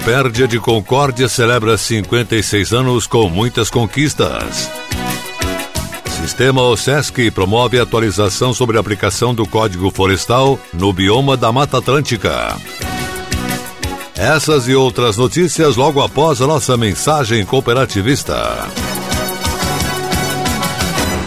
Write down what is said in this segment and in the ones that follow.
Coopérdia de Concórdia celebra 56 anos com muitas conquistas. Sistema OSESC promove atualização sobre a aplicação do Código Florestal no bioma da Mata Atlântica. Essas e outras notícias logo após a nossa mensagem cooperativista.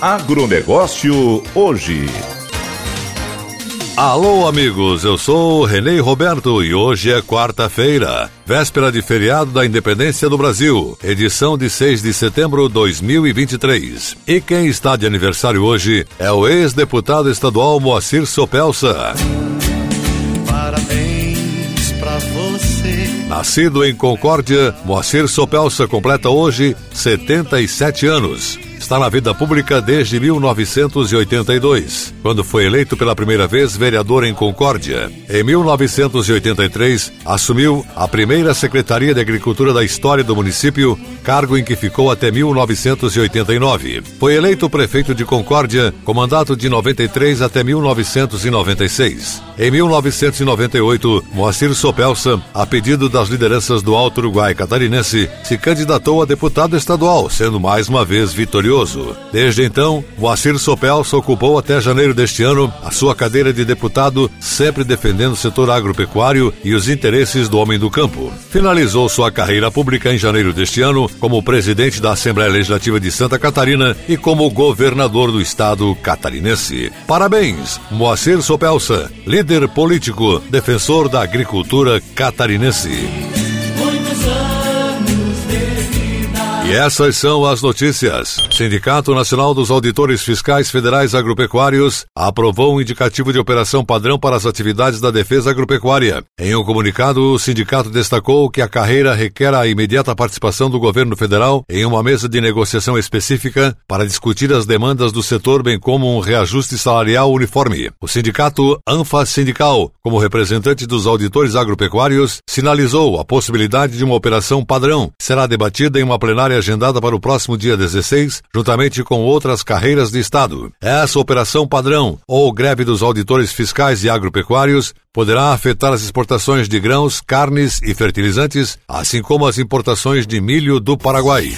Agronegócio hoje. Alô, amigos, eu sou o Renê Roberto e hoje é quarta-feira, véspera de feriado da Independência do Brasil, edição de 6 de setembro de 2023. E quem está de aniversário hoje é o ex-deputado estadual Moacir Sopelsa. Parabéns pra você. Nascido em Concórdia, Moacir Sopelsa completa hoje 77 anos. Está na vida pública desde 1982, quando foi eleito pela primeira vez vereador em Concórdia. Em 1983, assumiu a primeira Secretaria de Agricultura da história do município, cargo em que ficou até 1989. Foi eleito prefeito de Concórdia com mandato de 93 até 1996. Em 1998, Moacir Sopelsa, a pedido das lideranças do Alto Uruguai catarinense, se candidatou a deputado estadual, sendo mais uma vez vitorioso. Desde então, Moacir Sopelsa ocupou até janeiro deste ano a sua cadeira de deputado, sempre defendendo o setor agropecuário e os interesses do homem do campo. Finalizou sua carreira pública em janeiro deste ano como presidente da Assembleia Legislativa de Santa Catarina e como governador do estado catarinense. Parabéns, Moacir Sopelsa, líder político, defensor da agricultura catarinense. E essas são as notícias. Sindicato Nacional dos Auditores Fiscais Federais Agropecuários aprovou um indicativo de operação padrão para as atividades da defesa agropecuária. Em um comunicado, o sindicato destacou que a carreira requer a imediata participação do governo federal em uma mesa de negociação específica para discutir as demandas do setor, bem como um reajuste salarial uniforme. O sindicato ANFA Sindical, como representante dos auditores agropecuários, sinalizou a possibilidade de uma operação padrão. Será debatida em uma plenária agendada para o próximo dia 16, juntamente com outras carreiras de Estado. Essa operação padrão, ou greve dos auditores fiscais e agropecuários, poderá afetar as exportações de grãos, carnes e fertilizantes, assim como as importações de milho do Paraguai.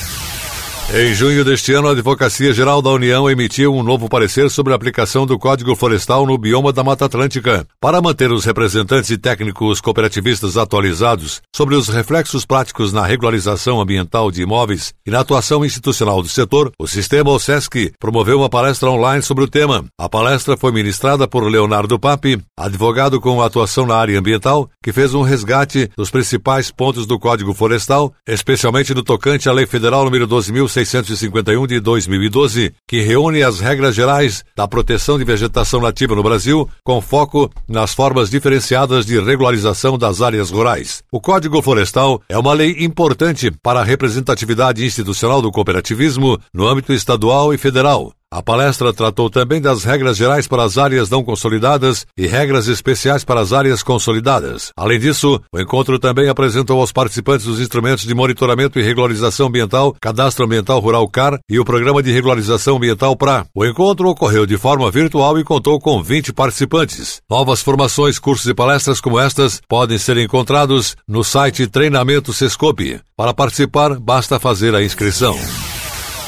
Em junho deste ano, a Advocacia Geral da União emitiu um novo parecer sobre a aplicação do Código Florestal no bioma da Mata Atlântica. Para manter os representantes e técnicos cooperativistas atualizados sobre os reflexos práticos na regularização ambiental de imóveis e na atuação institucional do setor, o sistema OSESC promoveu uma palestra online sobre o tema. A palestra foi ministrada por Leonardo Papi, advogado com atuação na área ambiental, que fez um resgate dos principais pontos do Código Florestal, especialmente no tocante à Lei Federal nº 12.600 651 de 2012, que reúne as regras gerais da proteção de vegetação nativa no Brasil, com foco nas formas diferenciadas de regularização das áreas rurais. O Código Florestal é uma lei importante para a representatividade institucional do cooperativismo no âmbito estadual e federal. A palestra tratou também das regras gerais para as áreas não consolidadas e regras especiais para as áreas consolidadas. Além disso, o encontro também apresentou aos participantes os instrumentos de monitoramento e regularização ambiental, Cadastro Ambiental Rural CAR e o Programa de Regularização Ambiental PRA. O encontro ocorreu de forma virtual e contou com 20 participantes. Novas formações, cursos e palestras como estas podem ser encontrados no site Treinamento Sescope. Para participar, basta fazer a inscrição.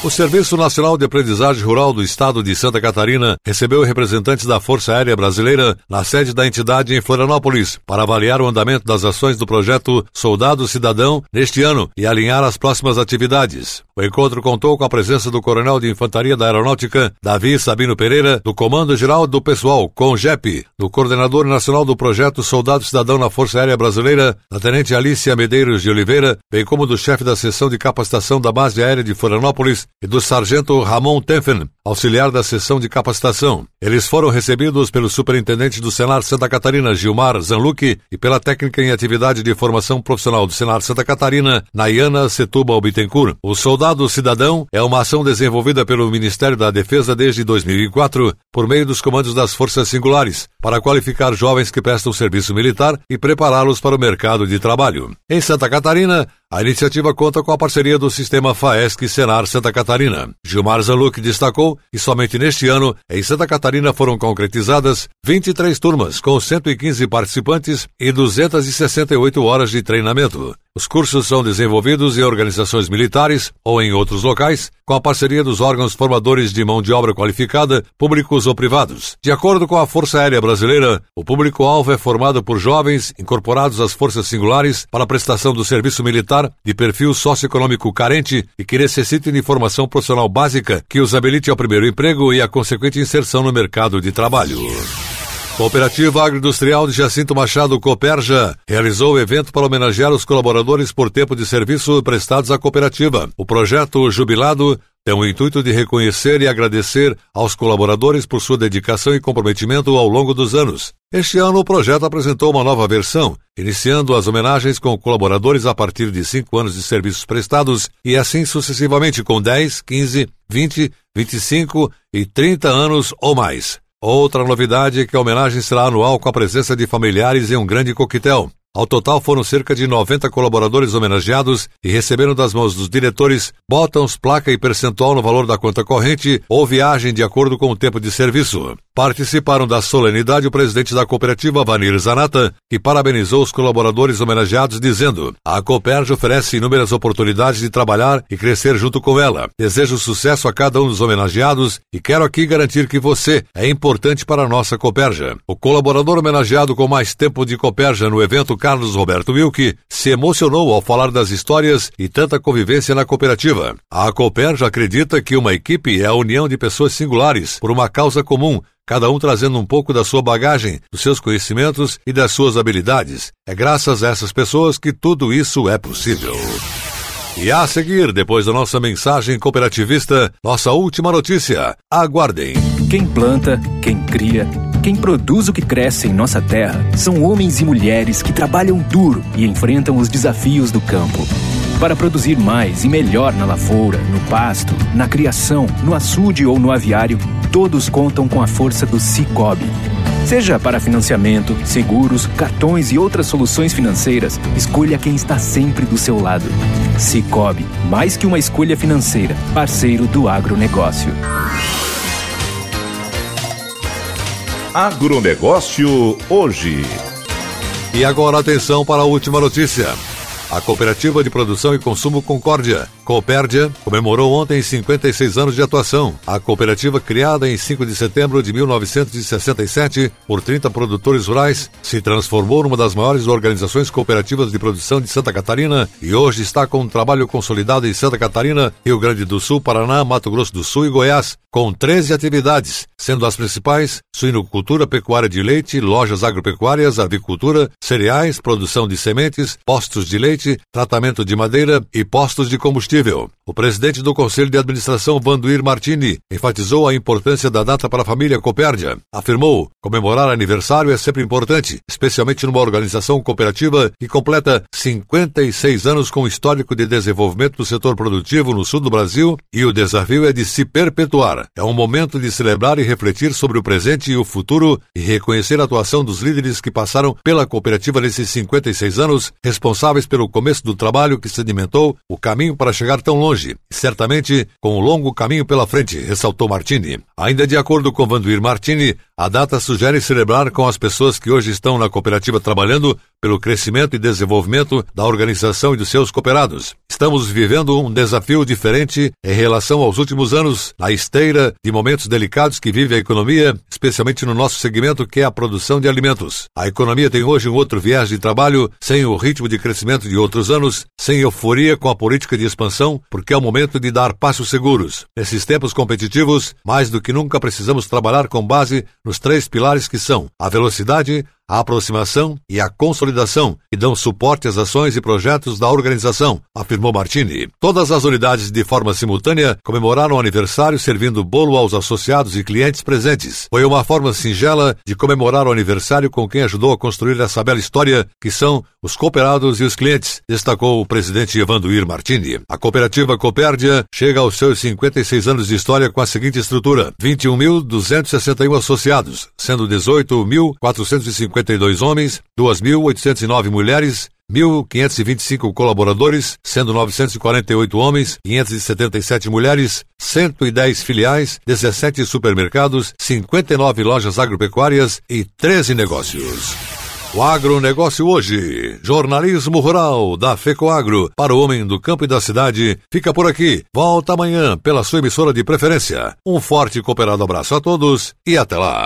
O Serviço Nacional de Aprendizagem Rural do Estado de Santa Catarina recebeu representantes da Força Aérea Brasileira na sede da entidade em Florianópolis para avaliar o andamento das ações do projeto Soldado Cidadão neste ano e alinhar as próximas atividades. O encontro contou com a presença do Coronel de Infantaria da Aeronáutica, Davi Sabino Pereira, do Comando Geral do Pessoal, CONGEP, do Coordenador Nacional do Projeto Soldado Cidadão na Força Aérea Brasileira, da Tenente Alicia Medeiros de Oliveira, bem como do chefe da seção de capacitação da Base Aérea de Florianópolis e do sargento Ramon Tenfen, auxiliar da seção de capacitação. Eles foram recebidos pelo superintendente do Senar Santa Catarina, Gilmar Zanluque, e pela técnica em atividade de formação profissional do Senar Santa Catarina, Nayana Setúbal Bittencourt. O Soldado Cidadão é uma ação desenvolvida pelo Ministério da Defesa desde 2004, por meio dos comandos das Forças Singulares, para qualificar jovens que prestam serviço militar e prepará-los para o mercado de trabalho. Em Santa Catarina, a iniciativa conta com a parceria do sistema FAESC Senar Santa Catarina. Gilmar Zaluc destacou que somente neste ano, em Santa Catarina foram concretizadas 23 turmas com 115 participantes e 268 horas de treinamento. Os cursos são desenvolvidos em organizações militares ou em outros locais, com a parceria dos órgãos formadores de mão de obra qualificada, públicos ou privados. De acordo com a Força Aérea Brasileira, o público-alvo é formado por jovens incorporados às forças singulares para a prestação do serviço militar de perfil socioeconômico carente e que necessitem de formação profissional básica que os habilite ao primeiro emprego e à consequente inserção no mercado de trabalho. Cooperativa Agroindustrial de Jacinto Machado Coperja realizou o evento para homenagear os colaboradores por tempo de serviço prestados à cooperativa. O projeto Jubilado tem o intuito de reconhecer e agradecer aos colaboradores por sua dedicação e comprometimento ao longo dos anos. Este ano, o projeto apresentou uma nova versão, iniciando as homenagens com colaboradores a partir de cinco anos de serviços prestados e assim sucessivamente com 10, 15, 20, 25 e 30 anos ou mais. Outra novidade é que a homenagem será anual com a presença de familiares em um grande coquetel. Ao total foram cerca de 90 colaboradores homenageados e receberam das mãos dos diretores botões, placa e percentual no valor da conta corrente ou viagem de acordo com o tempo de serviço. Participaram da solenidade o presidente da cooperativa, Vanir Zanata, que parabenizou os colaboradores homenageados, dizendo: A Cooperge oferece inúmeras oportunidades de trabalhar e crescer junto com ela. Desejo sucesso a cada um dos homenageados e quero aqui garantir que você é importante para a nossa Cooperja. O colaborador homenageado com mais tempo de Cooperja no evento Carlos Roberto Wilke se emocionou ao falar das histórias e tanta convivência na cooperativa. A Cooperja acredita que uma equipe é a união de pessoas singulares por uma causa comum cada um trazendo um pouco da sua bagagem, dos seus conhecimentos e das suas habilidades. É graças a essas pessoas que tudo isso é possível. E a seguir, depois da nossa mensagem cooperativista, nossa última notícia. Aguardem. Quem planta, quem cria, quem produz o que cresce em nossa terra são homens e mulheres que trabalham duro e enfrentam os desafios do campo. Para produzir mais e melhor na lavoura, no pasto, na criação, no açude ou no aviário, todos contam com a força do Cicobi. Seja para financiamento, seguros, cartões e outras soluções financeiras, escolha quem está sempre do seu lado. Cicobi, mais que uma escolha financeira, parceiro do agronegócio. Agronegócio hoje. E agora atenção para a última notícia. A Cooperativa de Produção e Consumo Concórdia, Coopérdia, comemorou ontem 56 anos de atuação. A cooperativa, criada em 5 de setembro de 1967 por 30 produtores rurais, se transformou numa das maiores organizações cooperativas de produção de Santa Catarina e hoje está com um trabalho consolidado em Santa Catarina, Rio Grande do Sul, Paraná, Mato Grosso do Sul e Goiás, com 13 atividades, sendo as principais suinocultura, pecuária de leite, lojas agropecuárias, avicultura, cereais, produção de sementes, postos de leite, tratamento de madeira e postos de combustível combustível. O presidente do Conselho de Administração, Vanduir Martini, enfatizou a importância da data para a família Copérdia. Afirmou: comemorar aniversário é sempre importante, especialmente numa organização cooperativa que completa 56 anos com histórico de desenvolvimento do setor produtivo no sul do Brasil e o desafio é de se perpetuar. É um momento de celebrar e refletir sobre o presente e o futuro e reconhecer a atuação dos líderes que passaram pela cooperativa nesses 56 anos, responsáveis pelo começo do trabalho que sedimentou o caminho para chegar tão longe, certamente com um longo caminho pela frente, ressaltou Martini. Ainda de acordo com Vanduir Martini, a data sugere celebrar com as pessoas que hoje estão na cooperativa trabalhando pelo crescimento e desenvolvimento da organização e dos seus cooperados. Estamos vivendo um desafio diferente em relação aos últimos anos, na esteira de momentos delicados que vive a economia, especialmente no nosso segmento que é a produção de alimentos. A economia tem hoje um outro viés de trabalho, sem o ritmo de crescimento de outros anos, sem euforia com a política de expansão, porque é o momento de dar passos seguros. Nesses tempos competitivos, mais do que nunca precisamos trabalhar com base nos três pilares que são a velocidade, a aproximação e a consolidação que dão suporte às ações e projetos da organização, afirmou Martini. Todas as unidades de forma simultânea comemoraram o aniversário servindo bolo aos associados e clientes presentes. Foi uma forma singela de comemorar o aniversário com quem ajudou a construir essa bela história que são os cooperados e os clientes, destacou o presidente Evanduir Martini. A cooperativa Copérdia chega aos seus 56 anos de história com a seguinte estrutura: 21.261 associados, sendo 18.450 52 homens, 2.809 mulheres, 1.525 colaboradores, sendo 948 homens, 577 mulheres, 110 filiais, 17 supermercados, 59 lojas agropecuárias e 13 negócios. O agronegócio hoje. Jornalismo rural da FECOAGro para o homem do campo e da cidade. Fica por aqui. Volta amanhã pela sua emissora de preferência. Um forte e cooperado abraço a todos e até lá.